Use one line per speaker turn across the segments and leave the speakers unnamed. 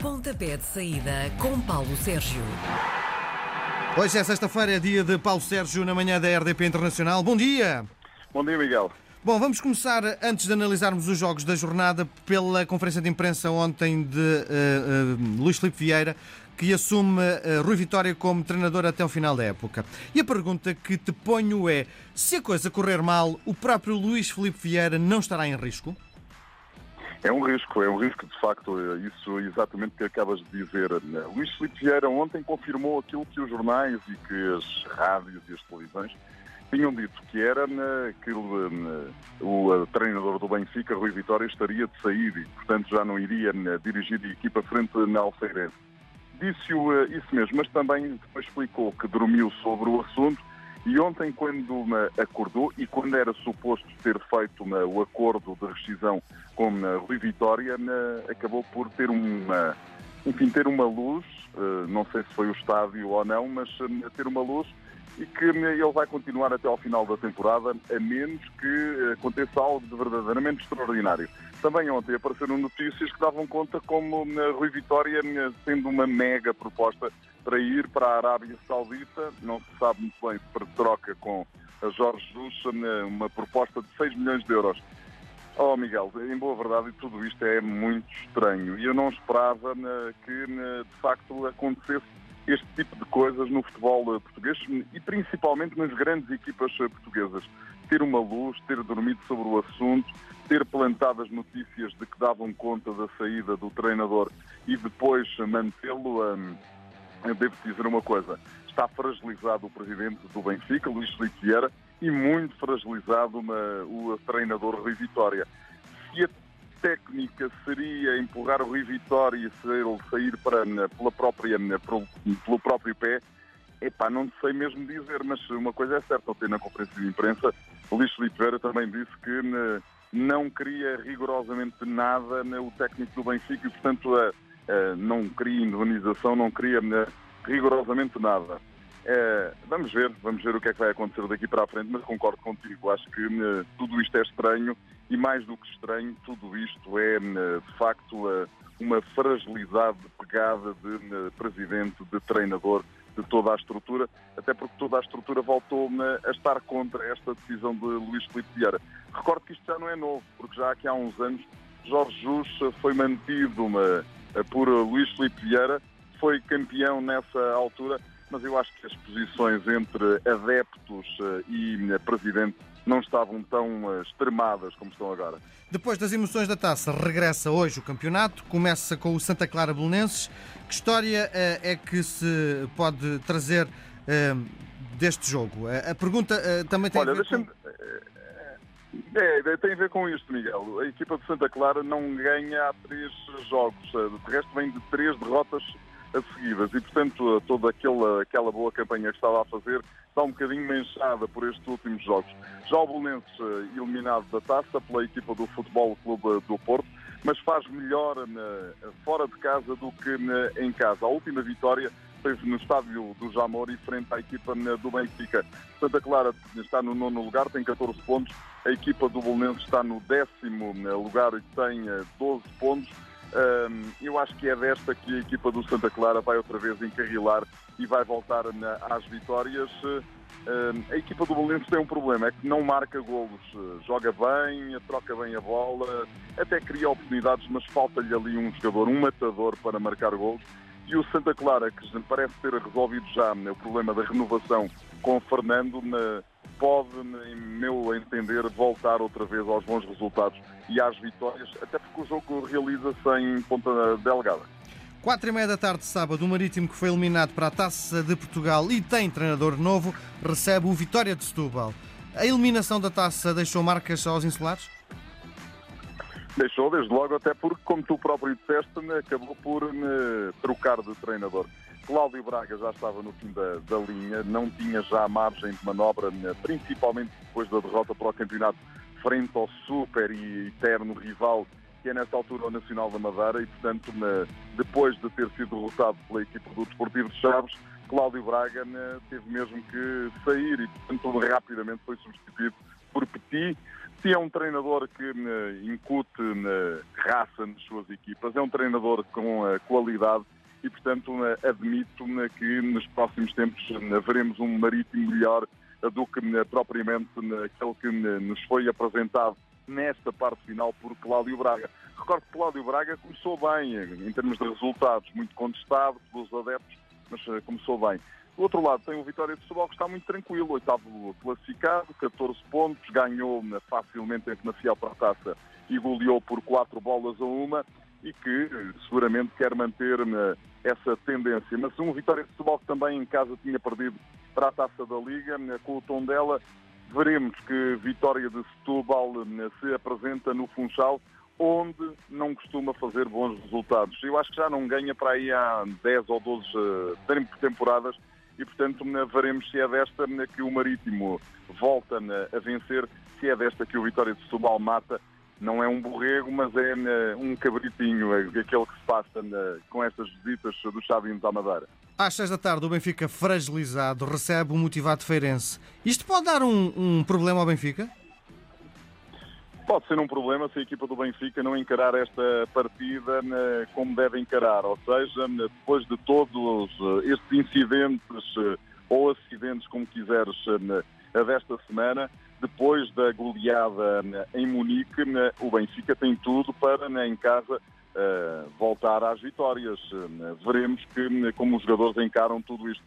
Pontapé de saída com Paulo Sérgio.
Hoje é sexta-feira, é dia de Paulo Sérgio na manhã da RDP Internacional. Bom dia!
Bom dia, Miguel.
Bom, vamos começar, antes de analisarmos os jogos da jornada, pela conferência de imprensa ontem de uh, uh, Luís Filipe Vieira, que assume uh, Rui Vitória como treinador até o final da época. E a pergunta que te ponho é: se a coisa correr mal, o próprio Luís Filipe Vieira não estará em risco?
É um risco, é um risco de facto, isso exatamente que acabas de dizer. Luís Filipe Vieira ontem confirmou aquilo que os jornais e que as rádios e as televisões tinham dito, que era que o treinador do Benfica, Rui Vitória, estaria de sair e, portanto, já não iria dirigir a equipa frente na Alfeirense. Disse-o isso mesmo, mas também depois explicou que dormiu sobre o assunto e ontem, quando acordou e quando era suposto ter feito o acordo de rescisão com Rui Vitória, acabou por ter uma, enfim, ter uma luz, eh, não sei se foi o estádio ou não, mas eh, ter uma luz e que ele vai continuar até ao final da temporada, a menos que eh, aconteça algo de verdadeiramente extraordinário. Também ontem apareceram notícias que davam conta como Rui Vitória sendo uma mega proposta para ir para a Arábia Saudita, não se sabe muito bem se para troca com a Jorge Jesus, uma proposta de 6 milhões de euros. Oh, Miguel, em boa verdade, tudo isto é muito estranho e eu não esperava que, de facto, acontecesse este tipo de coisas no futebol português e principalmente nas grandes equipas portuguesas. Ter uma luz, ter dormido sobre o assunto, ter plantado as notícias de que davam conta da saída do treinador e depois mantê-lo. Hum, devo dizer uma coisa, está fragilizado o presidente do Benfica, Luís Felipe Vieira, e muito fragilizado uma, o treinador Rui Vitória. Se a técnica seria empurrar o Rui Vitória e ele sair para, pela própria, pelo próprio pé, epá, não sei mesmo dizer, mas uma coisa é certa, ontem na conferência de imprensa, o Luís também disse que não queria rigorosamente nada o técnico do Benfica e, portanto, não queria indemnização, não queria eh, rigorosamente nada. É, vamos ver, vamos ver o que é que vai acontecer daqui para a frente, mas concordo contigo. Acho que uh, tudo isto é estranho e, mais do que estranho, tudo isto é, uh, de facto, uma fragilidade pegada de presidente, de treinador, de toda a estrutura, até porque toda a estrutura voltou a estar contra esta decisão de Luís Filipe Vieira. Recordo que isto já não é novo, porque já aqui há uns anos Jorge Jus foi mantido uma eh, por Luís Filipe Vieira, foi campeão nessa altura, mas eu acho que as posições entre adeptos eh, e eh, presidente não estavam tão extremadas como estão agora.
Depois das emoções da taça, regressa hoje o campeonato, começa com o Santa Clara Belenenses. Que história é que se pode trazer deste jogo? A pergunta também tem
Olha,
a ver
com... É, tem a ver com isto, Miguel. A equipa de Santa Clara não ganha há três jogos. De resto, vem de três derrotas seguidas e, portanto, toda aquela, aquela boa campanha que estava a fazer está um bocadinho manchada por estes últimos jogos. Já o Bolonenses eh, eliminado da taça pela equipa do Futebol Clube do Porto, mas faz melhor fora de casa do que em casa. A última vitória fez no estádio do Jamor e frente à equipa do Benfica. Santa Clara está no nono lugar, tem 14 pontos. A equipa do Bolonense está no décimo lugar e tem 12 eh, pontos. Eu acho que é desta que a equipa do Santa Clara vai outra vez encarrilar e vai voltar às vitórias. A equipa do Bolonense tem um problema, é que não marca golos. Joga bem, troca bem a bola, até cria oportunidades, mas falta-lhe ali um jogador, um matador para marcar golos e o Santa Clara, que parece ter resolvido já né, o problema da renovação com Fernando, né, pode, em meu entender, voltar outra vez aos bons resultados e às vitórias, até porque o jogo realiza-se em Ponta Delgada.
Quatro e meia da tarde, sábado, o Marítimo, que foi eliminado para a Taça de Portugal e tem treinador novo, recebe o Vitória de Setúbal. A eliminação da Taça deixou marcas aos insulares?
Deixou, desde logo, até porque, como tu próprio disseste, acabou por né, trocar de treinador. Cláudio Braga já estava no fim da, da linha, não tinha já margem de manobra, né, principalmente depois da derrota para o campeonato, frente ao super e eterno rival que é nesta altura o Nacional da Madeira e, portanto, depois de ter sido derrotado pela equipe do Desportivo de Chaves, Cláudio Braga teve mesmo que sair e, portanto, rapidamente foi substituído por Petit, Se é um treinador que incute raça nas suas equipas, é um treinador com qualidade e, portanto, admito que nos próximos tempos veremos um marítimo melhor do que propriamente aquele que nos foi apresentado nesta parte final por Cláudio Braga. Recordo que Cláudio Braga começou bem, em termos de resultados, muito contestado pelos adeptos, mas eh, começou bem. Do outro lado, tem o Vitória de Setúbal que está muito tranquilo, oitavo classificado, 14 pontos, ganhou facilmente na final para a taça e goleou por 4 bolas a uma e que eh, seguramente quer manter eh, essa tendência. Mas um Vitória de Setúbal que também em casa tinha perdido para a taça da Liga, com o tom dela, veremos que Vitória de Setúbal se apresenta no Funchal onde não costuma fazer bons resultados. Eu acho que já não ganha para aí há 10 ou 12 uh, temporadas e, portanto, veremos se é desta que o Marítimo volta a vencer, se é desta que o Vitória de Setúbal mata. Não é um borrego, mas é um cabritinho, é aquele que se passa com estas visitas dos Chavinhos à Madeira.
Às seis da tarde, o Benfica fragilizado recebe o motivado feirense. Isto pode dar um, um problema ao Benfica?
Pode ser um problema se a equipa do Benfica não encarar esta partida né, como deve encarar, ou seja, né, depois de todos eh, estes incidentes eh, ou acidentes, como quiseres, né, desta semana, depois da goleada em Munique, o Benfica tem tudo para, em casa, eh, voltar às vitórias. Veremos que, como os jogadores encaram tudo isto.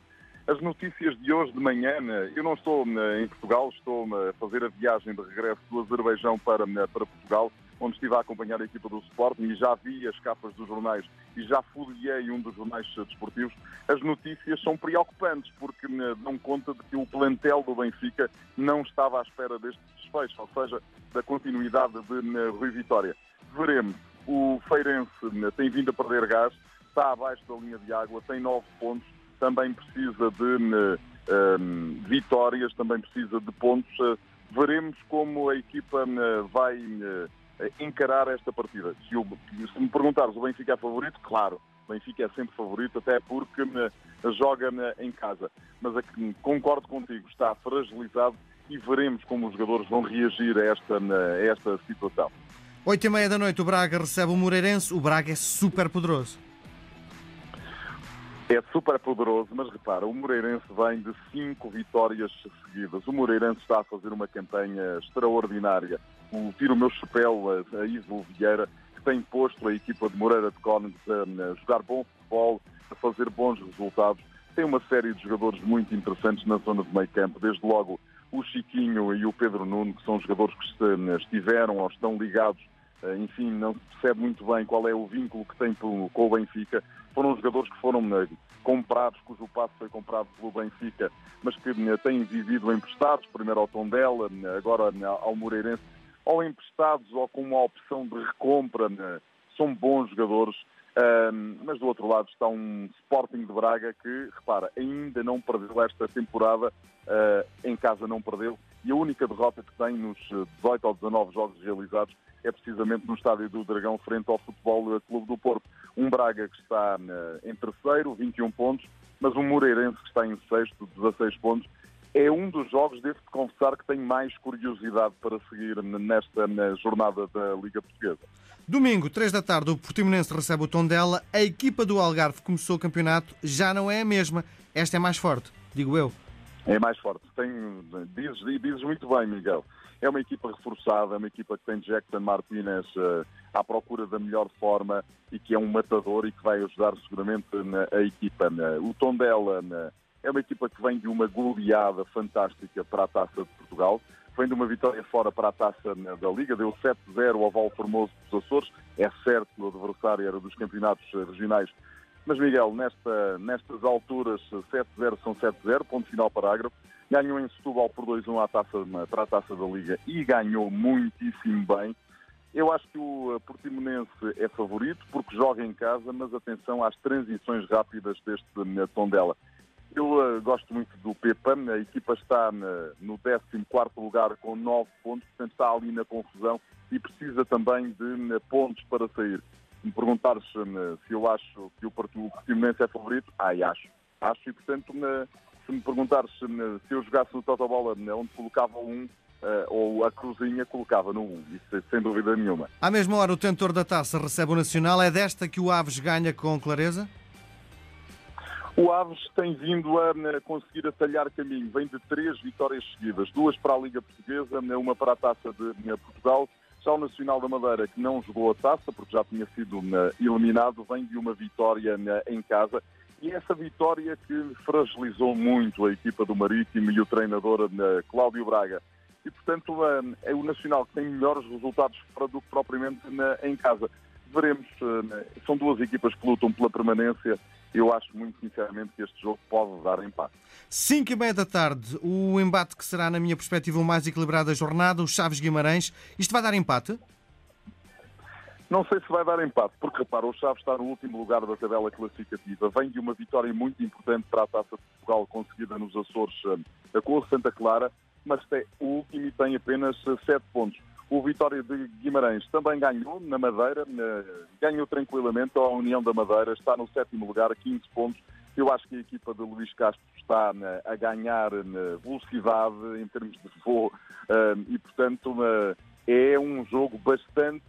As notícias de hoje de manhã, né, eu não estou né, em Portugal, estou a fazer a viagem de regresso do Azerbaijão para, né, para Portugal, onde estive a acompanhar a equipa do Sporting e já vi as capas dos jornais e já folhei um dos jornais desportivos. As notícias são preocupantes porque dão conta de que o plantel do Benfica não estava à espera deste desfecho, ou seja, da continuidade de Rui Vitória. Veremos. O Feirense tem vindo a perder gás, está abaixo da linha de água, tem nove pontos também precisa de um, vitórias, também precisa de pontos. Veremos como a equipa vai encarar esta partida. Se, o, se, me perguntares, o Benfica é favorito? Claro, o Benfica é sempre favorito, até porque joga em casa. Mas concordo contigo, está fragilizado e veremos como os jogadores vão reagir a esta, a esta situação.
Oito e meia da noite, o Braga recebe o Moreirense. O Braga é super poderoso
é super poderoso, mas repara, o Moreirense vem de cinco vitórias seguidas. O Moreirense está a fazer uma campanha extraordinária. Tiro o meu chapéu a, a Ivo Vieira, que tem posto a equipa de Moreira de Cónigos a, a jogar bom futebol, a fazer bons resultados. Tem uma série de jogadores muito interessantes na zona de meio campo, desde logo o Chiquinho e o Pedro Nuno, que são jogadores que estiveram ou estão ligados eh, enfim, não se percebe muito bem qual é o vínculo que tem com o Benfica. Foram jogadores que foram eh, comprados, cujo passo foi comprado pelo Benfica, mas que eh, têm vivido emprestados, primeiro ao Tondela, agora ao Moreirense, ou emprestados ou com uma opção de recompra. São bons jogadores, mas do outro lado está um Sporting de Braga que, repara, ainda não perdeu esta temporada, em casa não perdeu, e a única derrota que tem nos 18 ou 19 jogos realizados é precisamente no Estádio do Dragão, frente ao Futebol Clube do Porto. Um Braga que está eh, em terceiro, 21 pontos, mas um Moreirense que está em sexto, 16 pontos. É um dos jogos, devo-te confessar, que tenho mais curiosidade para seguir nesta jornada da Liga Portuguesa.
Domingo, 3 da tarde, o Portimonense recebe o Tondela. A equipa do Algarve começou o campeonato, já não é a mesma. Esta é mais forte, digo eu.
É mais forte. Tem, dizes, dizes muito bem, Miguel. É uma equipa reforçada, é uma equipa que tem Jackson Martinez uh, à procura da melhor forma e que é um matador e que vai ajudar seguramente na, a equipa. O Tondela é uma equipa que vem de uma goleada fantástica para a Taça de Portugal. Vem de uma vitória fora para a Taça da Liga, deu 7-0 ao Val Formoso dos Açores. É certo que o adversário era dos campeonatos regionais mas, Miguel, nesta, nestas alturas, 7-0 são 7-0, ponto final parágrafo. Ganhou em Setúbal por 2-1 à taça, para a taça da Liga e ganhou muitíssimo bem. Eu acho que o Portimonense é favorito porque joga em casa, mas atenção às transições rápidas deste Tondela. Eu uh, gosto muito do Pepa, a equipa está na, no 14 lugar com 9 pontos, portanto está ali na confusão e precisa também de pontos para sair me perguntares se eu acho que o Portimonense é favorito, ai, acho. Acho e, portanto, se me perguntares se eu jogasse no Totobola onde colocava um, ou a Cruzinha colocava no 1, isso sem dúvida nenhuma.
À mesma hora, o tentor da taça recebe o Nacional. É desta que o Aves ganha com clareza?
O Aves tem vindo a conseguir atalhar caminho. Vem de três vitórias seguidas, duas para a Liga Portuguesa, uma para a Taça de Portugal. Já o Nacional da Madeira, que não jogou a taça, porque já tinha sido eliminado, vem de uma vitória em casa. E essa vitória que fragilizou muito a equipa do Marítimo e o treinador Cláudio Braga. E, portanto, é o Nacional que tem melhores resultados do que propriamente em casa. Veremos, são duas equipas que lutam pela permanência eu acho muito sinceramente que este jogo pode dar empate.
5 e meia da tarde, o embate que será, na minha perspectiva, o mais equilibrado da jornada, o Chaves Guimarães. Isto vai dar empate?
Não sei se vai dar empate, porque repara, o Chaves está no último lugar da tabela classificativa. Vem de uma vitória muito importante para a Taça de Portugal conseguida nos Açores, a Cor Santa Clara, mas é o último e tem apenas 7 pontos. O Vitória de Guimarães também ganhou na Madeira, ganhou tranquilamente. A União da Madeira está no sétimo lugar, 15 pontos. Eu acho que a equipa de Luís Castro está a ganhar velocidade em termos de voo eh, e, portanto, é um jogo bastante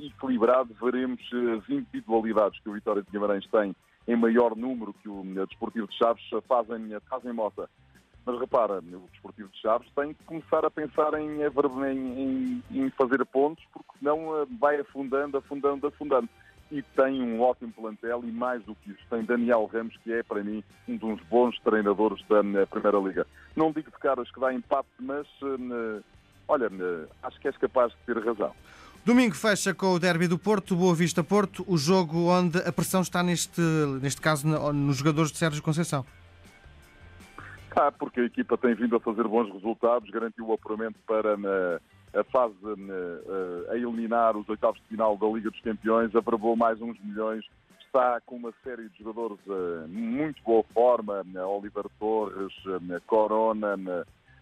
equilibrado. Veremos as individualidades que o Vitória de Guimarães tem em maior número que o Desportivo de Chaves fazem, fazem mota. Mas repara, o Desportivo de Chaves tem que começar a pensar em, em, em fazer pontos, porque senão eh, vai afundando, afundando, afundando. E tem um ótimo plantel e mais do que isso, tem Daniel Ramos, que é para mim um dos bons treinadores da Primeira Liga. Não digo de caras que dá empate, mas uh, olha, acho que és capaz de ter razão.
Domingo fecha com o derby do Porto, Boa Vista Porto, o jogo onde a pressão está neste, neste caso nos jogadores de Sérgio Conceição.
Ah, porque a equipa tem vindo a fazer bons resultados, garantiu o apuramento para na, a fase na, a eliminar os oitavos de final da Liga dos Campeões, aprovou mais uns milhões, está com uma série de jogadores uh, muito boa forma, uh, Oliver Torres, uh, Corona,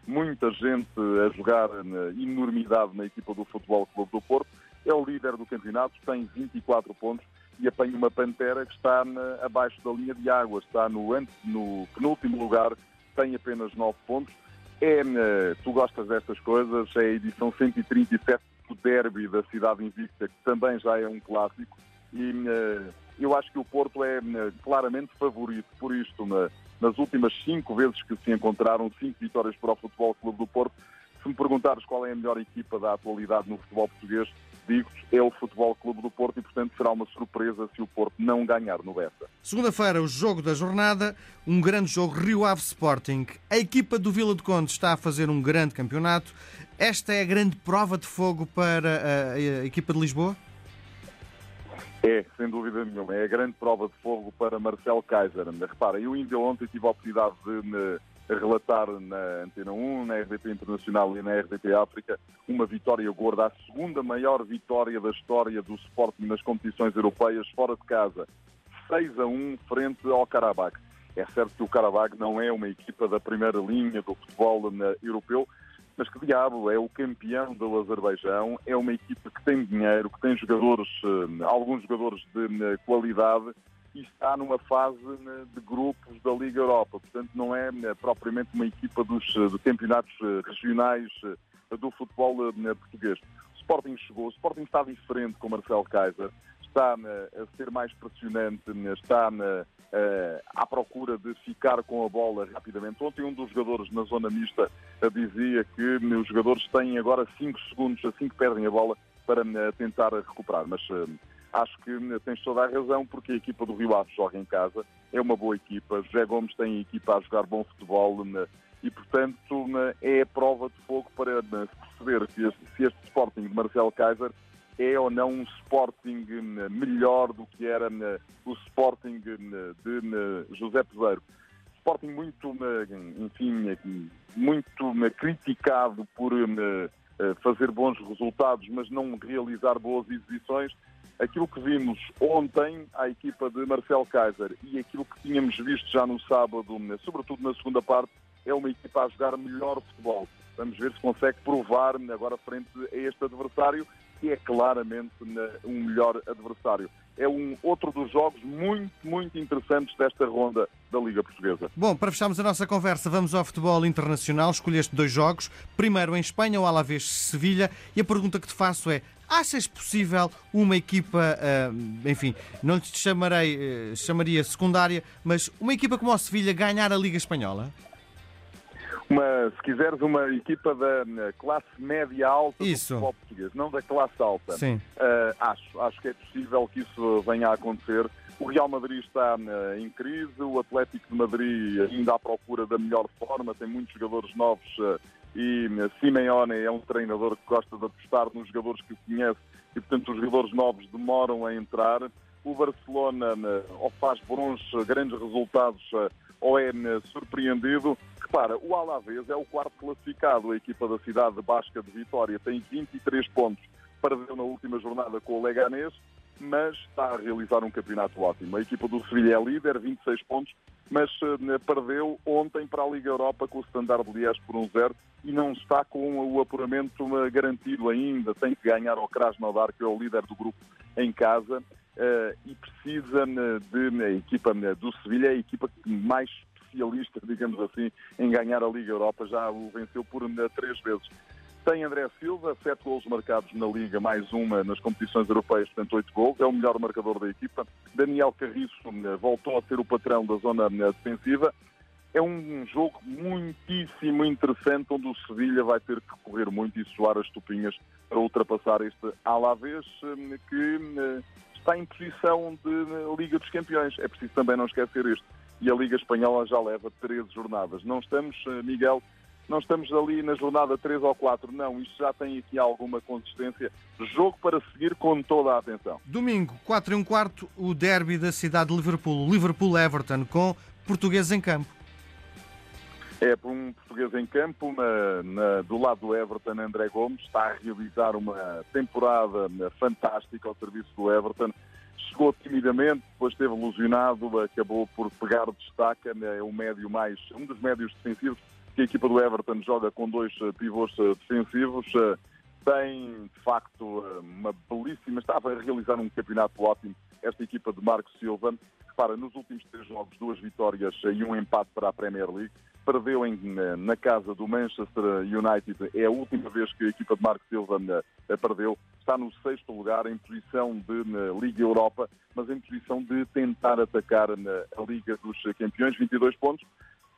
muita gente a jogar enormidade na equipa do Futebol Clube do Porto. É o líder do campeonato, tem 24 pontos e apanha uma Pantera que está abaixo da linha de água, está no, no penúltimo lugar tem apenas 9 pontos. É, eh, tu gostas destas coisas, é a edição 137 do Derby da Cidade Invicta, que também já é um clássico, e eh, eu acho que o Porto é eh, claramente favorito por isto. Nas últimas cinco vezes que se encontraram, cinco vitórias para o Futebol Clube do Porto, se me perguntares qual é a melhor equipa da atualidade no futebol português, digo é o Futebol Clube do Porto e, portanto, será uma surpresa se o Porto não ganhar no Bessa.
Segunda-feira, o jogo da jornada, um grande jogo, Rio Ave Sporting. A equipa do Vila de Conde está a fazer um grande campeonato. Esta é a grande prova de fogo para a, a equipa de Lisboa?
É, sem dúvida nenhuma. É a grande prova de fogo para Marcelo Kaiser. Repara, eu ainda ontem tive a oportunidade de a relatar na Antena 1, na RDP Internacional e na RDP África uma vitória gorda, a segunda maior vitória da história do Sporting nas competições europeias fora de casa. 6 a 1 frente ao Karabakh. É certo que o Karabakh não é uma equipa da primeira linha do futebol europeu, mas que diabo, é o campeão do Azerbaijão, é uma equipa que tem dinheiro, que tem jogadores, eh, alguns jogadores de qualidade e está numa fase né, de grupos da Liga Europa. Portanto, não é né, propriamente uma equipa dos eh, campeonatos eh, regionais eh, do futebol português. O Sporting chegou, o Sporting está diferente com Marcelo Kaiser, está a ser mais pressionante, está à procura de ficar com a bola rapidamente. Ontem um dos jogadores na zona mista dizia que os jogadores têm agora 5 segundos assim que perdem a bola para tentar recuperar. Mas acho que tens toda a razão, porque a equipa do Rio Ave joga em casa, é uma boa equipa, José Gomes tem a equipa a jogar bom futebol né, e, portanto, né, é a prova de fogo para perceber se este, se este Sporting de Marcelo Kaiser é ou não um Sporting melhor do que era o Sporting de José Peseiro. Sporting muito, enfim, muito criticado por fazer bons resultados, mas não realizar boas exibições aquilo que vimos ontem à equipa de Marcel Kaiser e aquilo que tínhamos visto já no sábado, sobretudo na segunda parte, é uma equipa a jogar melhor futebol. Vamos ver se consegue provar agora frente a este adversário, que é claramente um melhor adversário. É um outro dos jogos muito, muito interessantes desta ronda da Liga Portuguesa.
Bom, para fecharmos a nossa conversa, vamos ao futebol internacional. Escolheste dois jogos. Primeiro em Espanha, o Alavés-Sevilha. E a pergunta que te faço é: achas possível uma equipa, uh, enfim, não te chamarei, uh, chamaria secundária, mas uma equipa como o Sevilha ganhar a Liga Espanhola?
Uma, se quiseres, uma equipa da classe média alta
isso.
do futebol português, não da classe alta.
Sim.
Uh, acho, acho que é possível que isso venha a acontecer. O Real Madrid está uh, em crise, o Atlético de Madrid ainda à procura da melhor forma, tem muitos jogadores novos uh, e Simeone é um treinador que gosta de apostar nos jogadores que conhece e, portanto, os jogadores novos demoram a entrar. O Barcelona ou faz bons, grandes resultados ou é surpreendido. Repara, o Alavés é o quarto classificado, a equipa da cidade basca de Vitória tem 23 pontos, perdeu na última jornada com o Leganés, mas está a realizar um campeonato ótimo. A equipa do Sevilha é líder, 26 pontos, mas uh, perdeu ontem para a Liga Europa com o Standard Liège por 1-0 e não está com o apuramento uh, garantido ainda. Tem que ganhar ao Krasnodar, que é o líder do grupo, em casa. Uh, e precisa de a equipa do Sevilha, a equipa mais especialista, digamos assim, em ganhar a Liga Europa, já o venceu por três vezes. Tem André Silva, sete gols marcados na Liga, mais uma nas competições europeias, portanto oito gols, é o melhor marcador da equipa. Daniel Carriço voltou a ser o patrão da zona defensiva. É um jogo muitíssimo interessante, onde o Sevilha vai ter que correr muito e suar as tupinhas para ultrapassar este Alavés, que está em posição de Liga dos Campeões. É preciso também não esquecer isto. E a Liga Espanhola já leva 13 jornadas. Não estamos, eh, Miguel, não estamos ali na jornada 3 ou 4. Não, isto já tem aqui alguma consistência. Jogo para seguir com toda a atenção.
Domingo, 4 e um quarto, o derby da cidade de Liverpool. Liverpool-Everton, com portugueses em campo.
É por um português em campo, na, na, do lado do Everton, André Gomes, está a realizar uma temporada fantástica ao serviço do Everton. Chegou timidamente, depois esteve ilusionado, acabou por pegar destaque, é um médio mais, um dos médios defensivos que a equipa do Everton joga com dois pivôs defensivos. Tem, de facto, uma belíssima, estava a realizar um campeonato ótimo esta equipa de Marcos Silva. Repara, nos últimos três jogos, duas vitórias e um empate para a Premier League perdeu em, na casa do Manchester United. É a última vez que a equipa de Marco Silva perdeu. Está no sexto lugar, em posição de Liga Europa, mas em posição de tentar atacar a Liga dos Campeões, 22 pontos.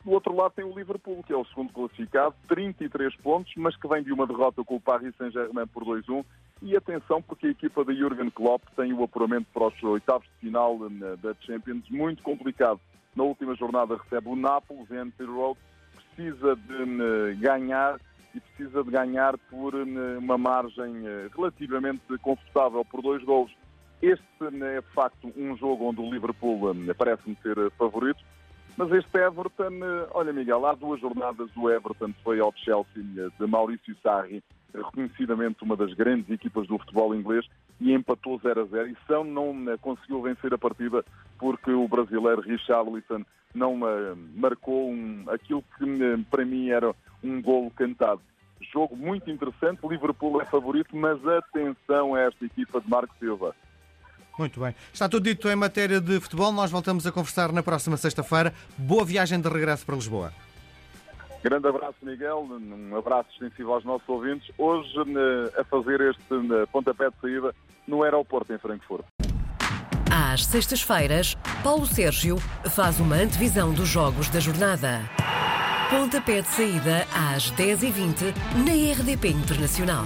Do outro lado tem o Liverpool, que é o segundo classificado, 33 pontos, mas que vem de uma derrota com o Paris Saint-Germain por 2-1. E atenção, porque a equipa da Jurgen Klopp tem o apuramento para os oitavos de final da Champions muito complicado na última jornada recebe o Nápoles, Anfield Road, precisa de ganhar e precisa de ganhar por uma margem eh, relativamente confortável, por dois gols. Este é de facto um jogo onde o Liverpool parece-me ser favorito, mas este Everton, eh, olha Miguel, há duas jornadas o Everton foi ao Chelsea de Maurício Sarri, reconhecidamente uma das grandes equipas do futebol inglês, e empatou 0 a 0. E São não eh, conseguiu vencer a partida porque o brasileiro Richarlison não uh, marcou um, aquilo que uh, para mim era um golo cantado. Jogo muito interessante, Liverpool é favorito, mas atenção a esta equipa de Marco Silva.
Muito bem. Está tudo dito em matéria de futebol. Nós voltamos a conversar na próxima sexta-feira. Boa viagem de regresso para Lisboa.
Grande abraço, Miguel. Um abraço extensivo aos nossos ouvintes. Hoje, a fazer este pontapé de saída no aeroporto em Frankfurt.
Às sextas-feiras, Paulo Sérgio faz uma antevisão dos jogos da jornada. Pontapé de saída às 10h20 na RDP Internacional.